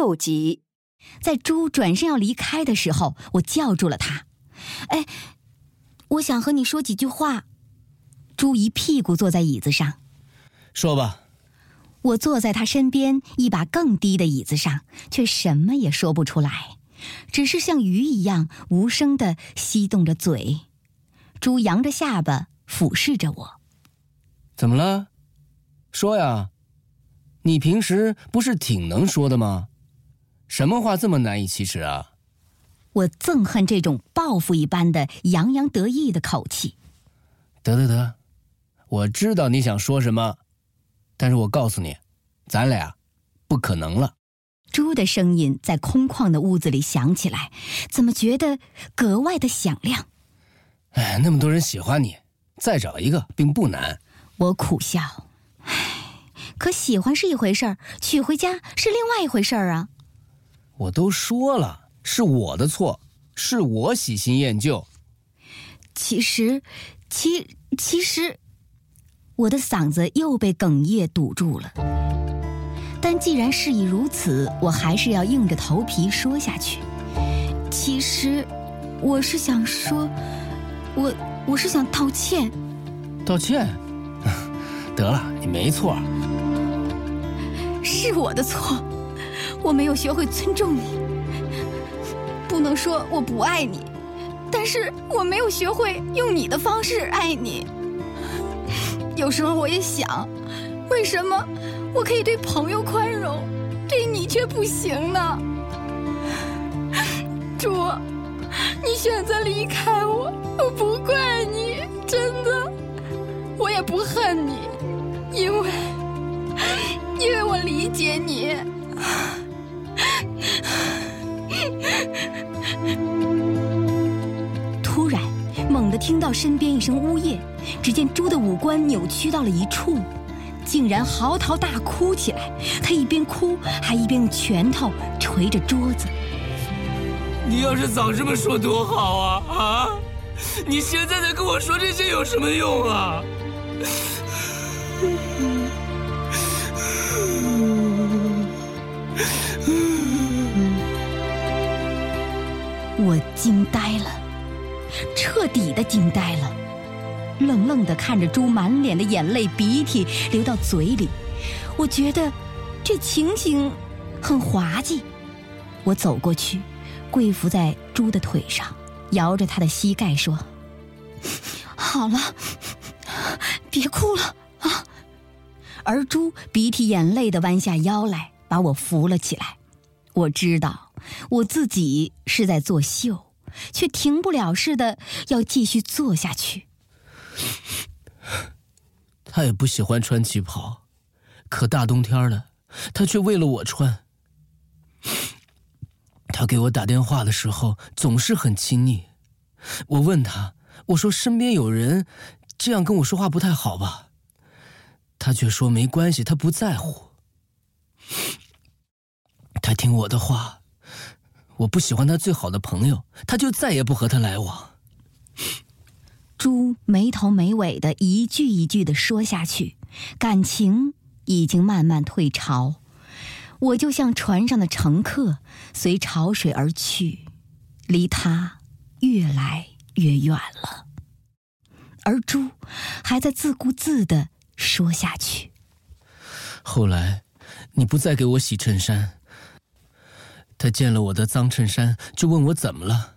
六集，在猪转身要离开的时候，我叫住了他：“哎，我想和你说几句话。”猪一屁股坐在椅子上，说吧。我坐在他身边一把更低的椅子上，却什么也说不出来，只是像鱼一样无声的吸动着嘴。猪扬着下巴俯视着我：“怎么了？说呀。”你平时不是挺能说的吗？什么话这么难以启齿啊？我憎恨这种报复一般的洋洋得意的口气。得得得，我知道你想说什么，但是我告诉你，咱俩不可能了。猪的声音在空旷的屋子里响起来，怎么觉得格外的响亮？哎，那么多人喜欢你，再找一个并不难。我苦笑。唉可喜欢是一回事儿，娶回家是另外一回事儿啊！我都说了，是我的错，是我喜新厌旧。其实，其其实，我的嗓子又被哽咽堵住了。但既然事已如此，我还是要硬着头皮说下去。其实，我是想说，我我是想道歉。道歉？得了，你没错。是我的错，我没有学会尊重你。不能说我不爱你，但是我没有学会用你的方式爱你。有时候我也想，为什么我可以对朋友宽容，对你却不行呢？主，你选择离开我，我不怪你，真的，我也不恨你，因为。因为我理解你。听到身边一声呜咽，只见猪的五官扭曲到了一处，竟然嚎啕大哭起来。他一边哭，还一边用拳头捶着桌子。你要是早这么说多好啊！啊，你现在再跟我说这些有什么用啊？我惊呆的惊呆了，愣愣的看着猪满脸的眼泪鼻涕流到嘴里，我觉得这情形很滑稽。我走过去，跪伏在猪的腿上，摇着他的膝盖说：“ 好了，别哭了啊。”而猪鼻涕眼泪的弯下腰来，把我扶了起来。我知道。我自己是在作秀，却停不了似的要继续做下去。他也不喜欢穿旗袍，可大冬天的，他却为了我穿。他给我打电话的时候总是很亲昵。我问他，我说身边有人这样跟我说话不太好吧？他却说没关系，他不在乎。他听我的话。我不喜欢他最好的朋友，他就再也不和他来往。猪没头没尾的一句一句的说下去，感情已经慢慢退潮，我就像船上的乘客，随潮水而去，离他越来越远了。而猪还在自顾自的说下去。后来，你不再给我洗衬衫。他见了我的脏衬衫，就问我怎么了。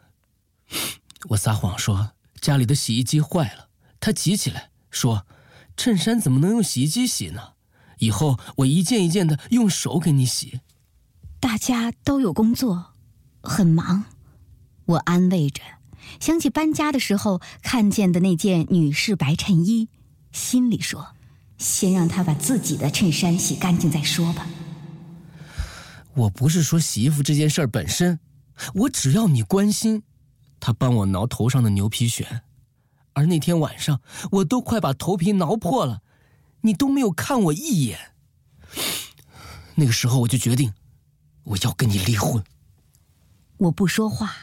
我撒谎说家里的洗衣机坏了。他急起来说：“衬衫怎么能用洗衣机洗呢？以后我一件一件的用手给你洗。”大家都有工作，很忙。我安慰着，想起搬家的时候看见的那件女士白衬衣，心里说：“先让他把自己的衬衫洗干净再说吧。”我不是说洗衣服这件事儿本身，我只要你关心。他帮我挠头上的牛皮癣，而那天晚上我都快把头皮挠破了，你都没有看我一眼。那个时候我就决定，我要跟你离婚。我不说话，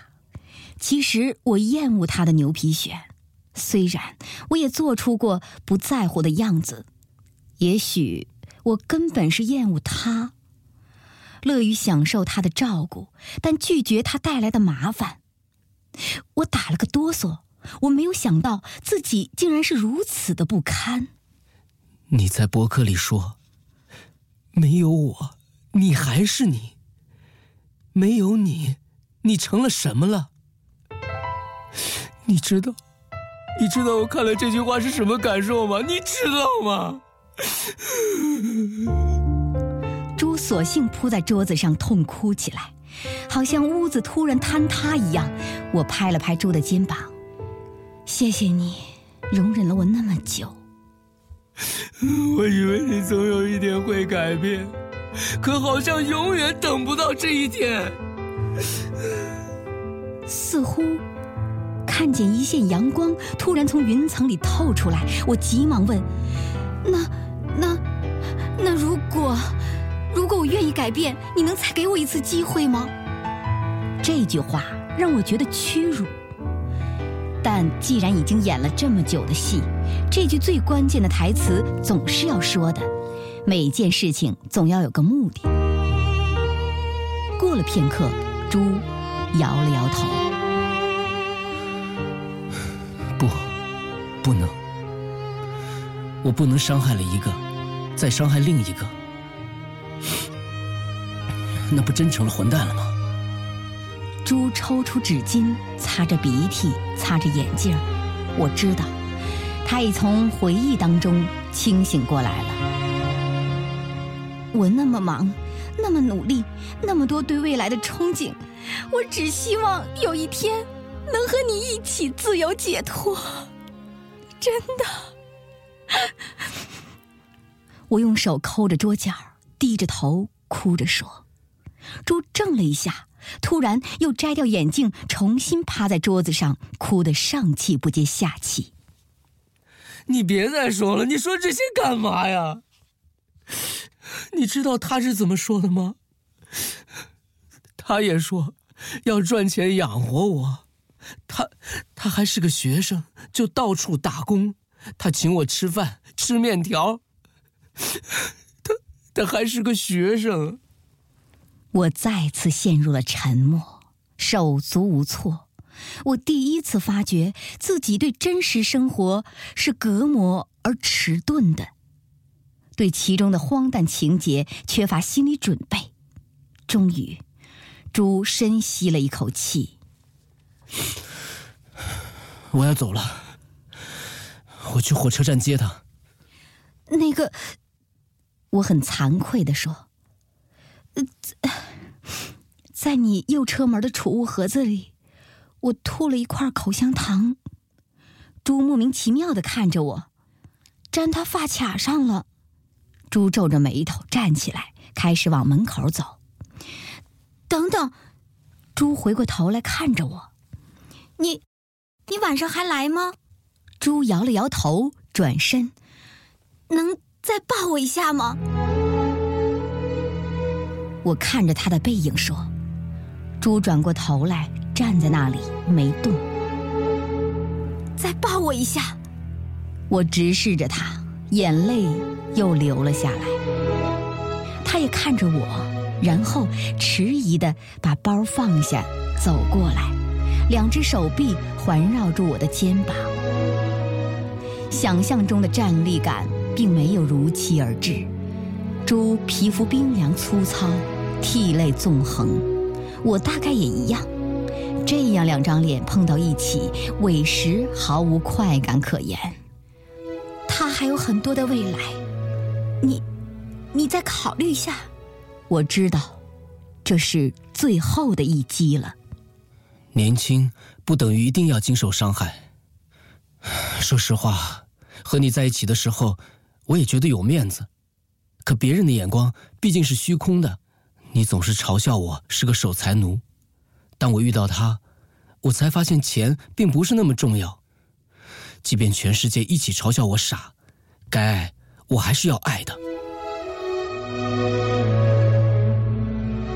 其实我厌恶他的牛皮癣，虽然我也做出过不在乎的样子，也许我根本是厌恶他。乐于享受他的照顾，但拒绝他带来的麻烦。我打了个哆嗦，我没有想到自己竟然是如此的不堪。你在博客里说：“没有我，你还是你；没有你，你成了什么了？”你知道，你知道我看了这句话是什么感受吗？你知道吗？猪索性扑在桌子上痛哭起来，好像屋子突然坍塌一样。我拍了拍猪的肩膀：“谢谢你，容忍了我那么久。我以为你总有一天会改变，可好像永远等不到这一天。似乎看见一线阳光突然从云层里透出来，我急忙问：那、那、那如果……”如果我愿意改变，你能再给我一次机会吗？这句话让我觉得屈辱。但既然已经演了这么久的戏，这句最关键的台词总是要说的。每件事情总要有个目的。过了片刻，猪摇了摇头：“不，不能，我不能伤害了一个，再伤害另一个。”那不真成了混蛋了吗？猪抽出纸巾，擦着鼻涕，擦着眼镜我知道，他已从回忆当中清醒过来了。我那么忙，那么努力，那么多对未来的憧憬，我只希望有一天能和你一起自由解脱。真的，我用手抠着桌角，低着头，哭着说。猪怔了一下，突然又摘掉眼镜，重新趴在桌子上，哭得上气不接下气。你别再说了，你说这些干嘛呀？你知道他是怎么说的吗？他也说要赚钱养活我，他他还是个学生，就到处打工。他请我吃饭，吃面条。他他还是个学生。我再次陷入了沉默，手足无措。我第一次发觉自己对真实生活是隔膜而迟钝的，对其中的荒诞情节缺乏心理准备。终于，猪深吸了一口气：“我要走了，我去火车站接他。”那个，我很惭愧的说。在在你右车门的储物盒子里，我吐了一块口香糖。猪莫名其妙的看着我，粘他发卡上了。猪皱着眉头站起来，开始往门口走。等等，猪回过头来看着我，你，你晚上还来吗？猪摇了摇头，转身，能再抱我一下吗？我看着他的背影说：“猪转过头来，站在那里没动。再抱我一下。”我直视着他，眼泪又流了下来。他也看着我，然后迟疑的把包放下，走过来，两只手臂环绕住我的肩膀。想象中的站立感并没有如期而至。猪皮肤冰凉粗糙，涕泪纵横，我大概也一样。这样两张脸碰到一起，委实毫无快感可言。他还有很多的未来，你，你再考虑一下。我知道，这是最后的一击了。年轻不等于一定要经受伤害。说实话，和你在一起的时候，我也觉得有面子。可别人的眼光毕竟是虚空的，你总是嘲笑我是个守财奴。当我遇到他，我才发现钱并不是那么重要。即便全世界一起嘲笑我傻，该爱我还是要爱的。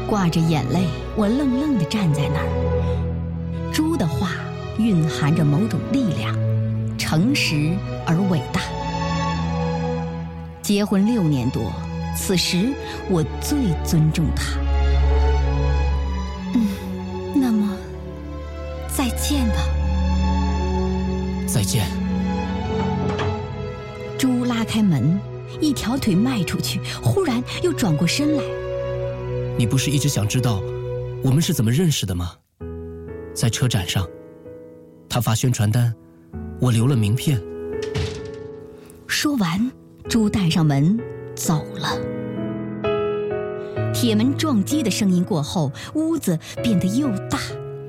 挂着眼泪，我愣愣地站在那儿。猪的话蕴含着某种力量，诚实而伟大。结婚六年多此时我最尊重他嗯那么再见吧。再见。朱拉开门一条腿迈出去忽然又转过身来。你不是一直想知道我们是怎么认识的吗？在车展上他发宣传单我留了名片。说完猪带上门走了。铁门撞击的声音过后，屋子变得又大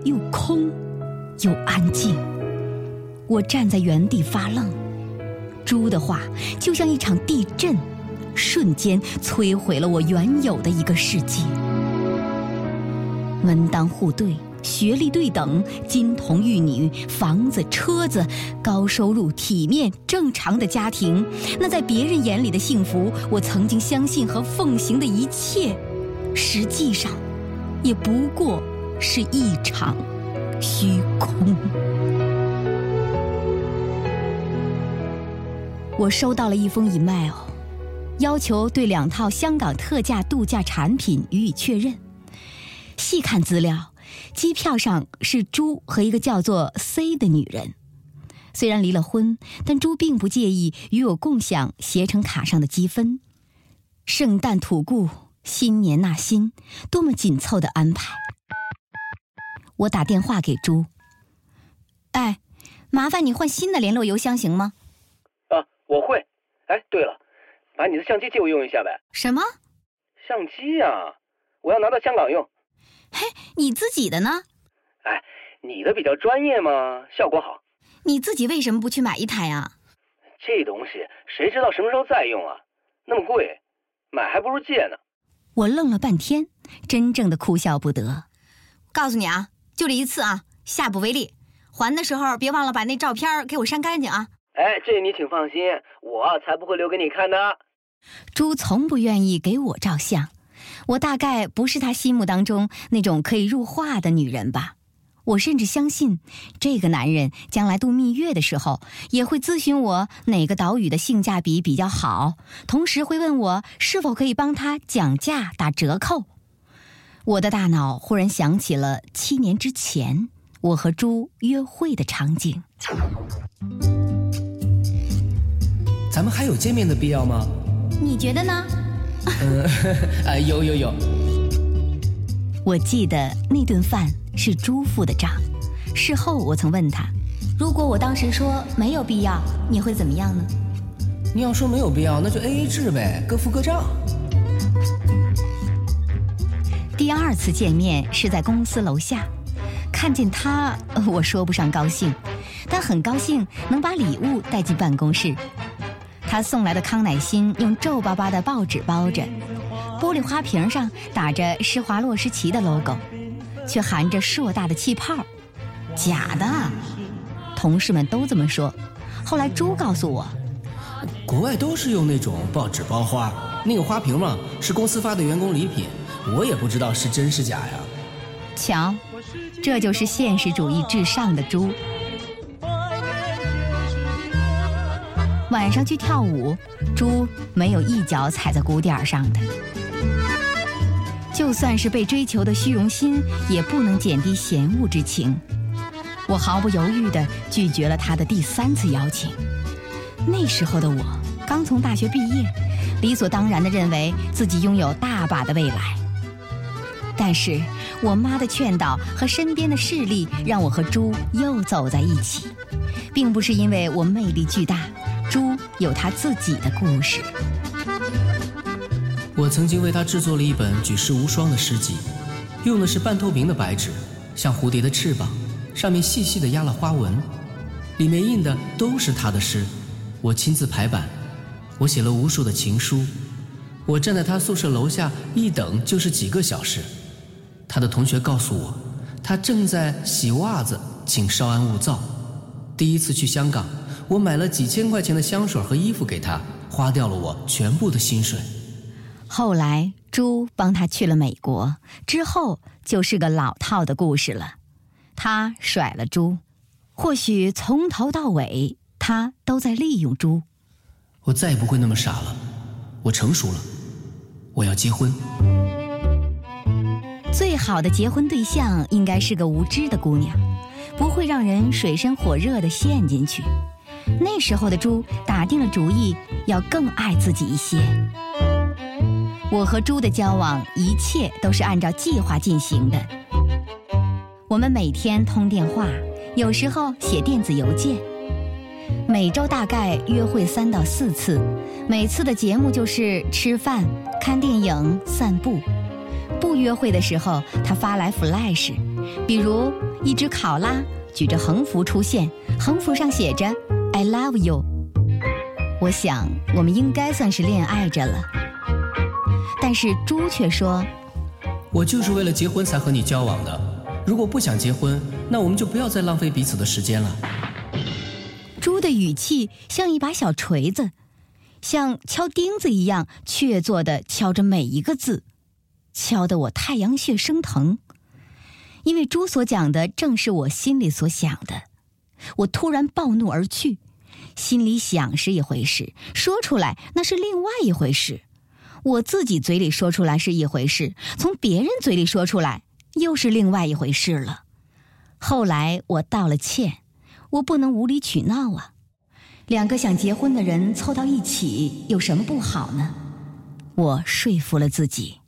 又空又安静。我站在原地发愣。猪的话就像一场地震，瞬间摧毁了我原有的一个世界。门当户对，学历对等，金童玉女，房子、车子，高收入、体面、正常的家庭，那在别人眼里的幸福，我曾经相信和奉行的一切，实际上，也不过是一场虚空。我收到了一封 email，要求对两套香港特价度假产品予以确认。细看资料，机票上是朱和一个叫做 C 的女人。虽然离了婚，但朱并不介意与我共享携程卡上的积分。圣诞吐故，新年纳新，多么紧凑的安排！我打电话给朱，哎，麻烦你换新的联络邮箱行吗？啊我会，哎，对了，把你的相机借我用一下呗。什么？相机呀，我要拿到香港用。嘿，你自己的呢？哎，你的比较专业嘛，效果好。你自己为什么不去买一台啊？这东西谁知道什么时候再用啊？那么贵，买还不如借呢。我愣了半天，真正的哭笑不得。告诉你啊，就这一次啊，下不为例。还的时候别忘了把那照片给我删干净啊。哎，这你请放心，我才不会留给你看的。猪从不愿意给我照相，我大概不是他心目当中那种可以入画的女人吧。我甚至相信，这个男人将来度蜜月的时候，也会咨询我哪个岛屿的性价比比较好，同时会问我是否可以帮他讲价打折扣。我的大脑忽然想起了七年之前我和猪约会的场景。咱们还有见面的必要吗？你觉得呢？嗯，啊，有有有。我记得那顿饭是朱付的账。事后我曾问他，如果我当时说没有必要，你会怎么样呢？你要说没有必要，那就 A A 制呗，各付各账。第二次见面是在公司楼下，看见他，我说不上高兴，但很高兴能把礼物带进办公室。他送来的康乃馨用皱巴巴的报纸包着，玻璃花瓶上打着施华洛世奇的 logo，却含着硕大的气泡，假的。同事们都这么说。后来猪告诉我，国外都是用那种报纸包花，那个花瓶嘛是公司发的员工礼品，我也不知道是真是假呀。瞧，这就是现实主义至上的朱。晚上去跳舞，猪没有一脚踩在鼓点上的。就算是被追求的虚荣心，也不能减低嫌恶之情。我毫不犹豫地拒绝了他的第三次邀请。那时候的我刚从大学毕业，理所当然地认为自己拥有大把的未来。但是我妈的劝导和身边的势力，让我和猪又走在一起，并不是因为我魅力巨大。猪有他自己的故事。我曾经为他制作了一本举世无双的诗集，用的是半透明的白纸，像蝴蝶的翅膀，上面细细的压了花纹，里面印的都是他的诗。我亲自排版，我写了无数的情书。我站在他宿舍楼下一等就是几个小时。他的同学告诉我，他正在洗袜子，请稍安勿躁。第一次去香港。我买了几千块钱的香水和衣服给他，花掉了我全部的薪水。后来猪帮他去了美国，之后就是个老套的故事了。他甩了猪，或许从头到尾他都在利用猪。我再也不会那么傻了，我成熟了，我要结婚。最好的结婚对象应该是个无知的姑娘，不会让人水深火热的陷进去。那时候的猪打定了主意，要更爱自己一些。我和猪的交往，一切都是按照计划进行的。我们每天通电话，有时候写电子邮件，每周大概约会三到四次，每次的节目就是吃饭、看电影、散步。不约会的时候，他发来 flash，比如一只考拉举着横幅出现，横幅上写着 “I love you”。我想，我们应该算是恋爱着了。但是猪却说：“我就是为了结婚才和你交往的。如果不想结婚，那我们就不要再浪费彼此的时间了。”猪的语气像一把小锤子，像敲钉子一样确凿地敲着每一个字，敲得我太阳穴生疼。因为猪所讲的正是我心里所想的，我突然暴怒而去。心里想是一回事，说出来那是另外一回事。我自己嘴里说出来是一回事，从别人嘴里说出来又是另外一回事了。后来我道了歉，我不能无理取闹啊。两个想结婚的人凑到一起有什么不好呢？我说服了自己。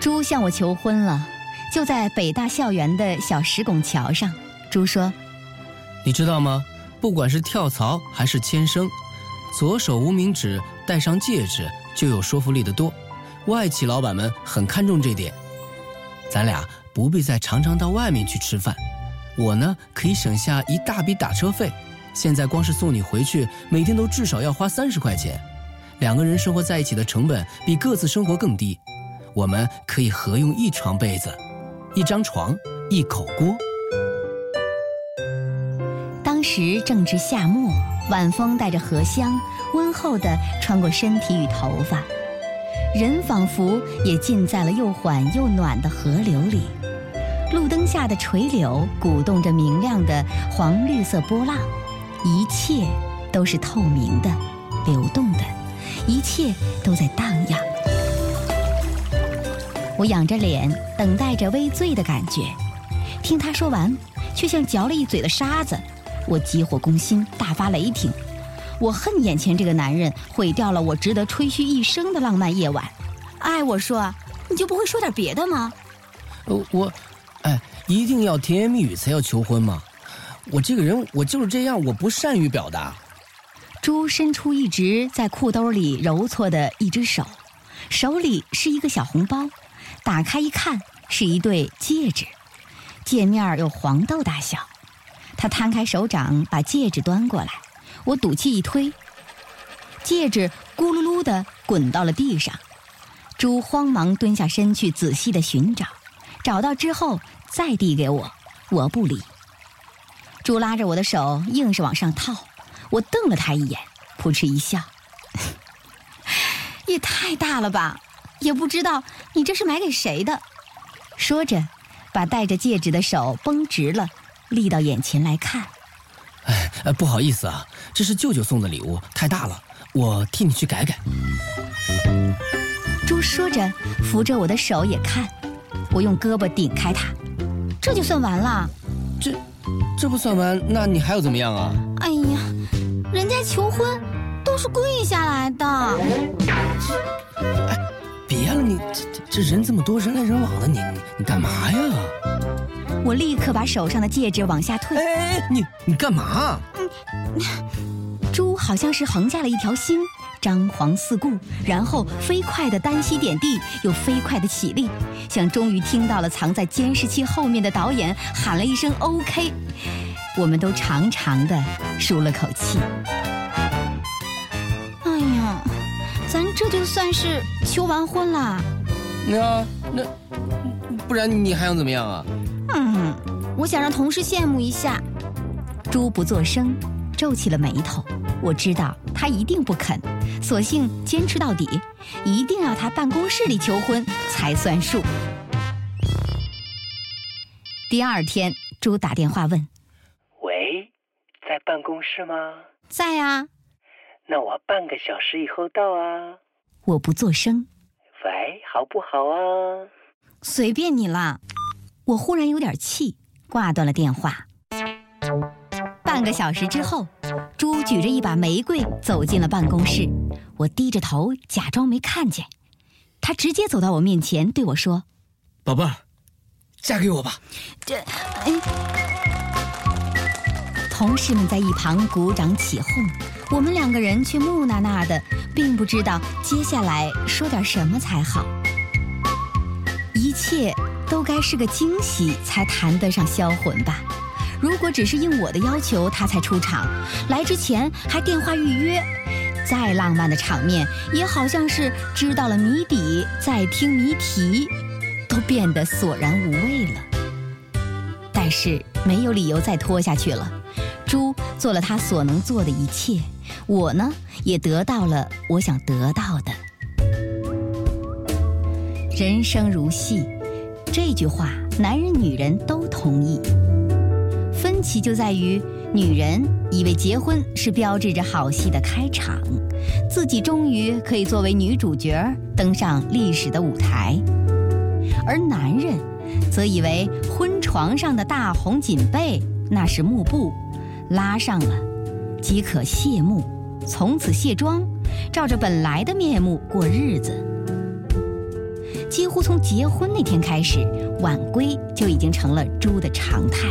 猪向我求婚了，就在北大校园的小石拱桥上。猪说：“你知道吗？不管是跳槽还是签生。”左手无名指戴上戒指就有说服力的多，外企老板们很看重这点。咱俩不必再常常到外面去吃饭，我呢可以省下一大笔打车费。现在光是送你回去，每天都至少要花三十块钱。两个人生活在一起的成本比各自生活更低，我们可以合用一床被子、一张床、一口锅。时正值夏末。晚风带着荷香，温厚地穿过身体与头发，人仿佛也浸在了又缓又暖的河流里。路灯下的垂柳鼓动着明亮的黄绿色波浪，一切都是透明的、流动的，一切都在荡漾。我仰着脸，等待着微醉的感觉。听他说完，却像嚼了一嘴的沙子。我急火攻心，大发雷霆。我恨眼前这个男人，毁掉了我值得吹嘘一生的浪漫夜晚。哎，我说，你就不会说点别的吗？呃，我，哎，一定要甜言蜜语才要求婚吗？我这个人，我就是这样，我不善于表达。猪伸出一直在裤兜里揉搓的一只手，手里是一个小红包，打开一看，是一对戒指，戒面有黄豆大小。他摊开手掌，把戒指端过来，我赌气一推，戒指咕噜噜的滚到了地上。猪慌忙蹲下身去仔细的寻找，找到之后再递给我，我不理。猪拉着我的手，硬是往上套。我瞪了他一眼，扑哧一笑：“ 也太大了吧！也不知道你这是买给谁的。”说着，把戴着戒指的手绷直了。立到眼前来看，哎，不好意思啊，这是舅舅送的礼物，太大了，我替你去改改。猪说着，扶着我的手也看，我用胳膊顶开他，这就算完了？这，这不算完，那你还要怎么样啊？哎呀，人家求婚都是跪下来的。哎，别了，你这这这人这么多人来人往的，你你你干嘛呀？我立刻把手上的戒指往下退。哎，你你干嘛？嗯，猪好像是横下了一条心，张皇四顾，然后飞快的单膝点地，又飞快的起立，像终于听到了藏在监视器后面的导演喊了一声 “OK”，我们都长长的舒了口气。哎呀，咱这就算是求完婚啦。那那，不然你还想怎么样啊？嗯，我想让同事羡慕一下。猪不作声，皱起了眉头。我知道他一定不肯，索性坚持到底，一定要他办公室里求婚才算数。第二天，猪打电话问：“喂，在办公室吗？”“在啊。”“那我半个小时以后到啊。”我不作声。“喂，好不好啊？”“随便你了。”我忽然有点气，挂断了电话。半个小时之后，猪举着一把玫瑰走进了办公室。我低着头，假装没看见。他直接走到我面前，对我说：“宝贝儿，嫁给我吧。”这，哎，同事们在一旁鼓掌起哄，我们两个人却木讷讷的，并不知道接下来说点什么才好。一切都该是个惊喜，才谈得上销魂吧。如果只是应我的要求，他才出场，来之前还电话预约，再浪漫的场面，也好像是知道了谜底再听谜题，都变得索然无味了。但是没有理由再拖下去了。猪做了他所能做的一切，我呢也得到了我想得到的。人生如戏，这句话男人女人都同意。分歧就在于，女人以为结婚是标志着好戏的开场，自己终于可以作为女主角登上历史的舞台；而男人则以为婚床上的大红锦被那是幕布，拉上了即可谢幕，从此卸妆，照着本来的面目过日子。几乎从结婚那天开始，晚归就已经成了猪的常态。